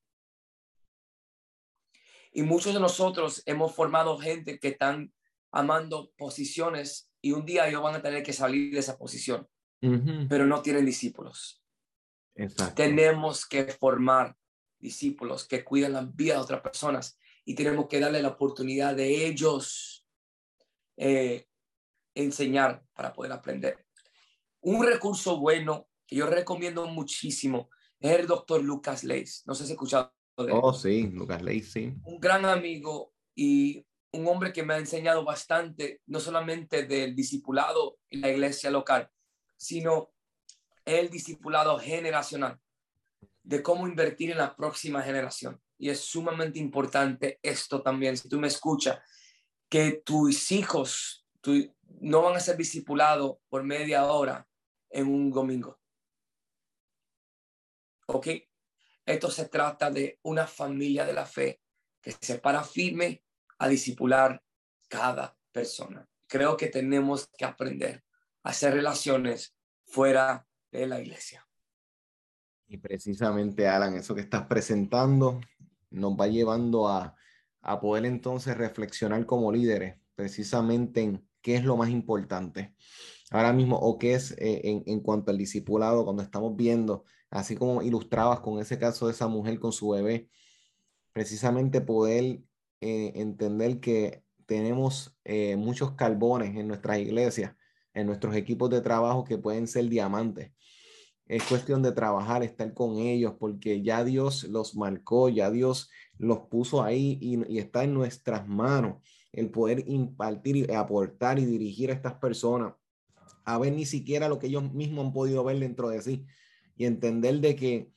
Y muchos de nosotros hemos formado gente que están amando posiciones y un día ellos van a tener que salir de esa posición, pero no tienen discípulos. Tenemos que formar discípulos que cuidan la vida de otras personas y tenemos que darle la oportunidad de ellos eh, enseñar para poder aprender. Un recurso bueno que yo recomiendo muchísimo es el doctor Lucas Leis. No sé si has escuchado de él. Oh, sí, Lucas Leis, sí. Un gran amigo y un hombre que me ha enseñado bastante, no solamente del discipulado en la iglesia local, sino el discipulado generacional, de cómo invertir en la próxima generación. Y es sumamente importante esto también, si tú me escuchas, que tus hijos no van a ser discipulados por media hora en un domingo. ¿Ok? Esto se trata de una familia de la fe que se para firme a discipular cada persona. Creo que tenemos que aprender hacer relaciones fuera de la iglesia. Y precisamente, Alan, eso que estás presentando nos va llevando a, a poder entonces reflexionar como líderes precisamente en qué es lo más importante ahora mismo o qué es eh, en, en, cuanto al discipulado, cuando estamos viendo, así como ilustrabas con ese caso de esa mujer con su bebé, precisamente poder eh, entender que tenemos eh, muchos carbones en nuestras iglesias, en nuestros equipos de trabajo que pueden ser diamantes. Es cuestión de trabajar, estar con ellos, porque ya Dios los marcó, ya Dios los puso ahí y, y está en nuestras manos el poder impartir y aportar y dirigir a estas personas a ver ni siquiera lo que ellos mismos han podido ver dentro de sí y entender de que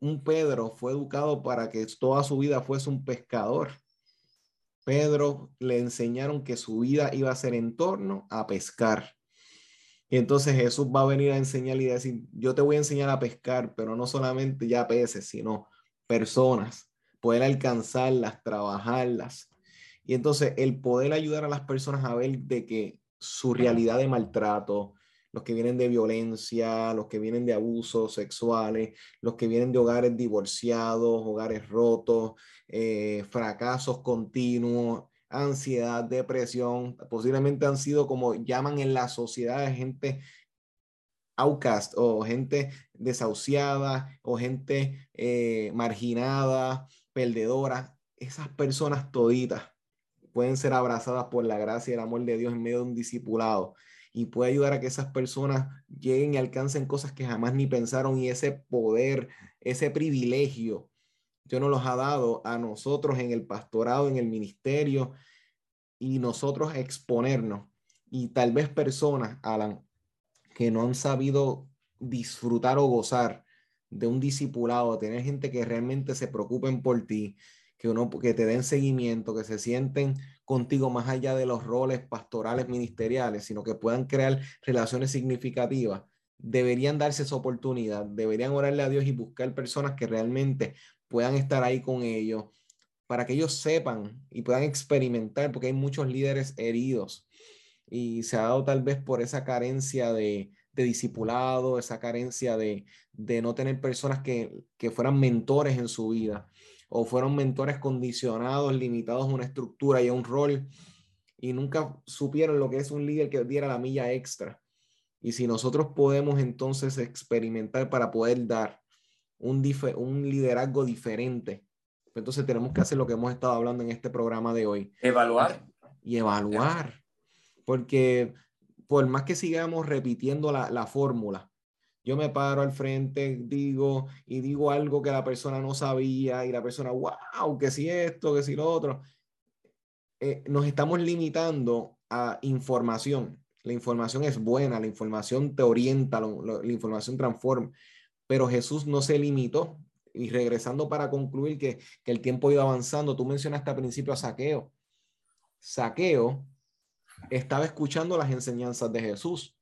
un Pedro fue educado para que toda su vida fuese un pescador. Pedro le enseñaron que su vida iba a ser en torno a pescar. Y entonces Jesús va a venir a enseñar y decir, yo te voy a enseñar a pescar, pero no solamente ya peces, sino personas, poder alcanzarlas, trabajarlas. Y entonces el poder ayudar a las personas a ver de que su realidad de maltrato, los que vienen de violencia, los que vienen de abusos sexuales, los que vienen de hogares divorciados, hogares rotos, eh, fracasos continuos, ansiedad, depresión, posiblemente han sido como llaman en la sociedad gente outcast o gente desahuciada o gente eh, marginada, perdedora. Esas personas toditas pueden ser abrazadas por la gracia y el amor de Dios en medio de un discipulado y puede ayudar a que esas personas lleguen y alcancen cosas que jamás ni pensaron y ese poder, ese privilegio, Dios nos los ha dado a nosotros en el pastorado, en el ministerio y nosotros exponernos. Y tal vez personas, Alan, que no han sabido disfrutar o gozar de un discipulado, tener gente que realmente se preocupen por ti, que uno que te den seguimiento, que se sienten contigo más allá de los roles pastorales ministeriales, sino que puedan crear relaciones significativas, deberían darse esa oportunidad, deberían orarle a Dios y buscar personas que realmente puedan estar ahí con ellos, para que ellos sepan y puedan experimentar, porque hay muchos líderes heridos y se ha dado tal vez por esa carencia de, de discipulado, esa carencia de, de no tener personas que, que fueran mentores en su vida o fueron mentores condicionados, limitados a una estructura y a un rol y nunca supieron lo que es un líder que diera la milla extra. Y si nosotros podemos entonces experimentar para poder dar un, un liderazgo diferente, entonces tenemos que hacer lo que hemos estado hablando en este programa de hoy. Evaluar. Y evaluar. Porque por más que sigamos repitiendo la, la fórmula, yo me paro al frente, digo y digo algo que la persona no sabía y la persona, wow, que si esto, que si lo otro. Eh, nos estamos limitando a información. La información es buena, la información te orienta, la información transforma, pero Jesús no se limitó. Y regresando para concluir que, que el tiempo ha ido avanzando, tú mencionaste al principio a Saqueo. Saqueo estaba escuchando las enseñanzas de Jesús.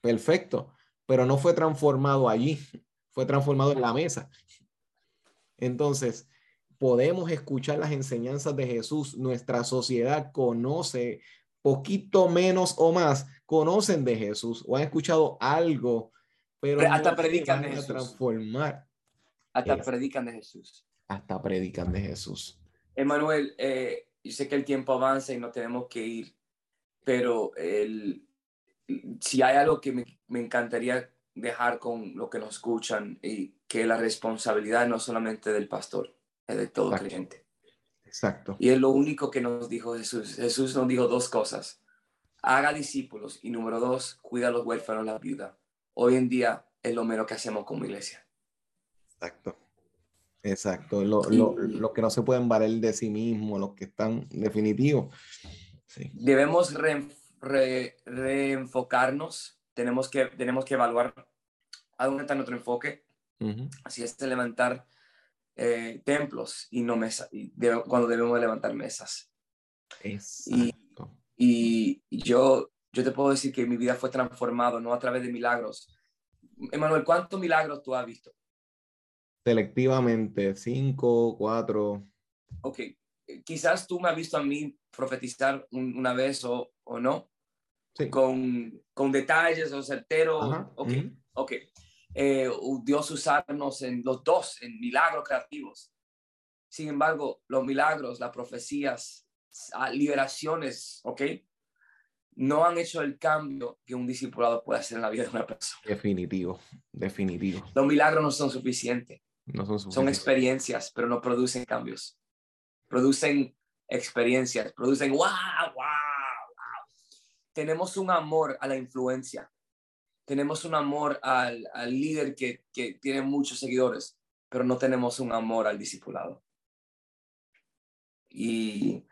Perfecto pero no fue transformado allí, fue transformado en la mesa. Entonces, podemos escuchar las enseñanzas de Jesús. Nuestra sociedad conoce poquito menos o más, conocen de Jesús o han escuchado algo, pero, hasta predican de Jesús. transformar. Hasta predican de Jesús. Hasta predican de Jesús. Emanuel, eh, yo sé que el tiempo avanza y no tenemos que ir, pero el, si hay algo que me, encantaría dejar con lo que nos escuchan y que la responsabilidad no solamente del pastor, es de todo creyente. Exacto. Y es lo único que nos dijo Jesús. Jesús nos dijo dos cosas. Haga discípulos y número dos, cuida a los huérfanos, la viuda. Hoy en día es lo menos que hacemos como iglesia. Exacto. Exacto. Lo, lo, que no se pueden valer de sí mismos, los que están definitivos. Sí. Debemos reenfocarnos, tenemos que, tenemos que evaluar a dónde está nuestro enfoque. Así es levantar eh, templos y no mesas, y cuando debemos levantar mesas. Y, y, yo, yo te puedo decir que mi vida fue transformada, no a través de milagros. Emanuel, ¿cuántos milagros tú has visto? Selectivamente, cinco, cuatro. Ok, quizás tú me has visto a mí profetizar una vez o, o no, con, con, detalles o certero. Ok, ok. Eh, Dios usarnos en los dos, en milagros creativos. Sin embargo, los milagros, las profecías, ah, liberaciones, ok, no han hecho el cambio que un discipulado puede hacer en la vida de una persona. Definitivo, definitivo. Los milagros no son suficientes. No son, suficientes. son experiencias, pero no producen cambios. Producen experiencias, producen wow, wow, tenemos un amor a la influencia, tenemos un amor al, al líder que, que, tiene muchos seguidores, pero no tenemos un amor al discipulado. Y,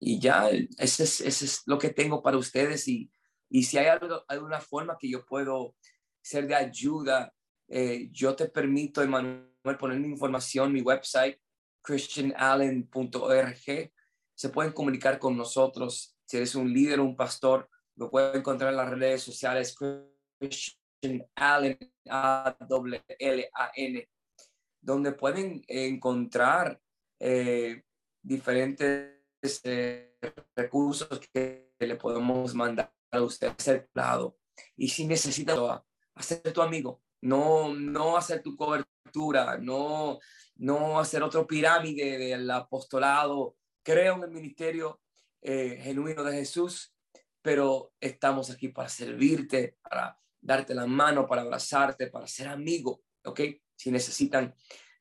y ya, ese es, ese es, lo que tengo para ustedes. Y, y si hay alguna forma que yo puedo ser de ayuda, eh, yo te permito, Emanuel, poner mi información, mi website, christianallen.org. Se pueden comunicar con nosotros si eres un líder un pastor, lo puedes encontrar en las redes sociales Christian Allen, A-L-L-A-N, donde pueden encontrar eh, diferentes eh, recursos que le podemos mandar a usted a lado. Y si necesita hacer tu amigo, no, no hacer tu cobertura, no, no hacer otro pirámide del apostolado. Creo en el ministerio eh, genuino de Jesús, pero estamos aquí para servirte, para darte la mano, para abrazarte, para ser amigo, ¿ok? Si necesitan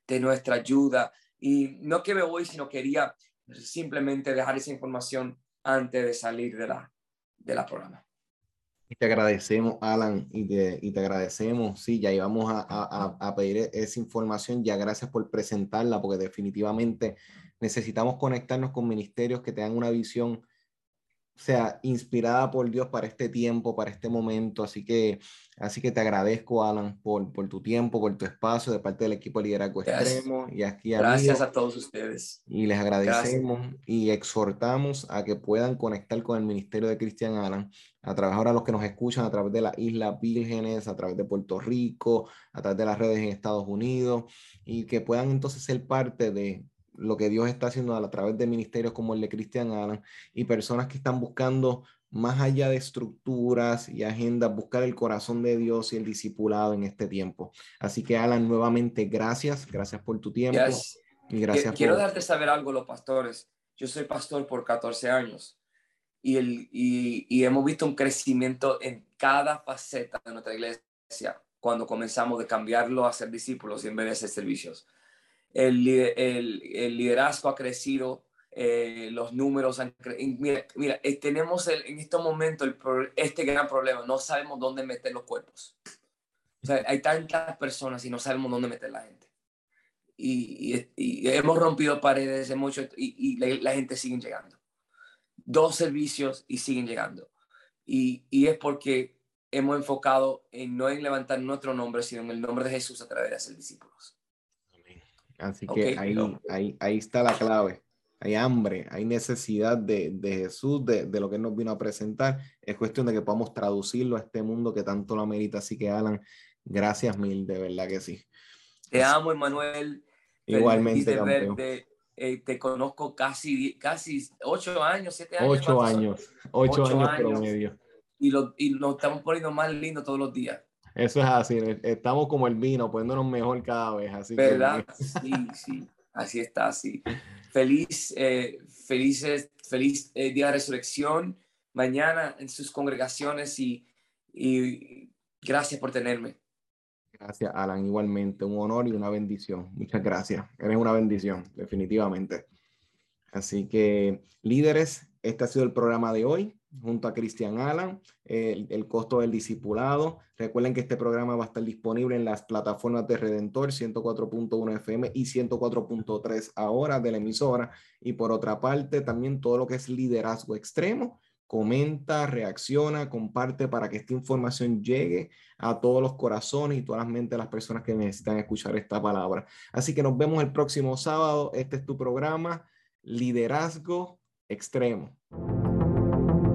de nuestra ayuda. Y no que me voy, sino quería simplemente dejar esa información antes de salir de la, de la programa. Y te agradecemos, Alan, y te, y te agradecemos. Sí, ya íbamos a, a, a, pedir esa información. Ya gracias por presentarla, porque definitivamente necesitamos conectarnos con ministerios que tengan una visión sea inspirada por Dios para este tiempo, para este momento. Así que, así que te agradezco, Alan, por, por tu tiempo, por tu espacio de parte del equipo de liderazgo extremo. Y aquí Gracias a todos ustedes. Y les agradecemos y exhortamos a que puedan conectar con el ministerio de Cristian Alan, a través ahora los que nos escuchan a través de las Islas Vírgenes, a través de Puerto Rico, a través de las redes en Estados Unidos, y que puedan entonces ser parte de lo que Dios está haciendo a través de ministerios como el de Christian Alan y personas que están buscando más allá de estructuras y agendas, buscar el corazón de Dios y el discipulado en este tiempo. Así que Alan, nuevamente, gracias, gracias por tu tiempo. Y gracias Quiero darte saber algo, los pastores. Yo soy pastor por 14 años y, el, y, y hemos visto un crecimiento en cada faceta de nuestra iglesia cuando comenzamos de cambiarlo a ser discípulos y en vez de ser servicios el, el, liderazgo ha crecido, eh, los números han crecido. Mira, mira eh, tenemos en este momento este gran problema, no sabemos dónde meter los cuerpos. Hay tantas personas y no sabemos dónde meter la gente. Y, hemos rompido paredes de mucho y, la, gente sigue llegando. Dos servicios y siguen llegando. Y, es porque hemos enfocado en no en levantar nuestro nombre, sino en el nombre de Jesús a través de ser discípulos. Así que ahí, ahí, ahí está la clave. Hay hambre, hay necesidad de, de Jesús, de, de, lo que nos vino a presentar. Es cuestión de que podamos traducirlo a este mundo que tanto lo amerita. Así que, Alan, gracias mil, de verdad que sí. Te amo, Emanuel. Igualmente, campeón. Eh, te conozco casi, casi ocho años, siete años. Ocho años, ocho, años, años promedio. Y, lo, y nos estamos poniendo más lindo todos los días. Eso es así, estamos como el vino, poniéndonos mejor cada vez. Así ¿Verdad? Sí, sí, así está, sí. Feliz, eh, felices, feliz eh, día de resurrección mañana en sus congregaciones y, y gracias por tenerme. Gracias, Alan, igualmente. Un honor y una bendición. Muchas gracias. Eres una bendición, definitivamente. Así que, líderes, este ha sido el programa de hoy junto a Cristian Alan, el, costo del discipulado. Recuerden que este programa va a estar disponible en las plataformas de Redentor 104.1 FM y 104.3 ahora de la emisora. Y por otra parte, también todo lo que es liderazgo extremo. Comenta, reacciona, comparte para que esta información llegue a todos los corazones y todas las mentes de las personas que necesitan escuchar esta palabra. Así que nos vemos el próximo sábado. Este es tu programa, Liderazgo Extremo.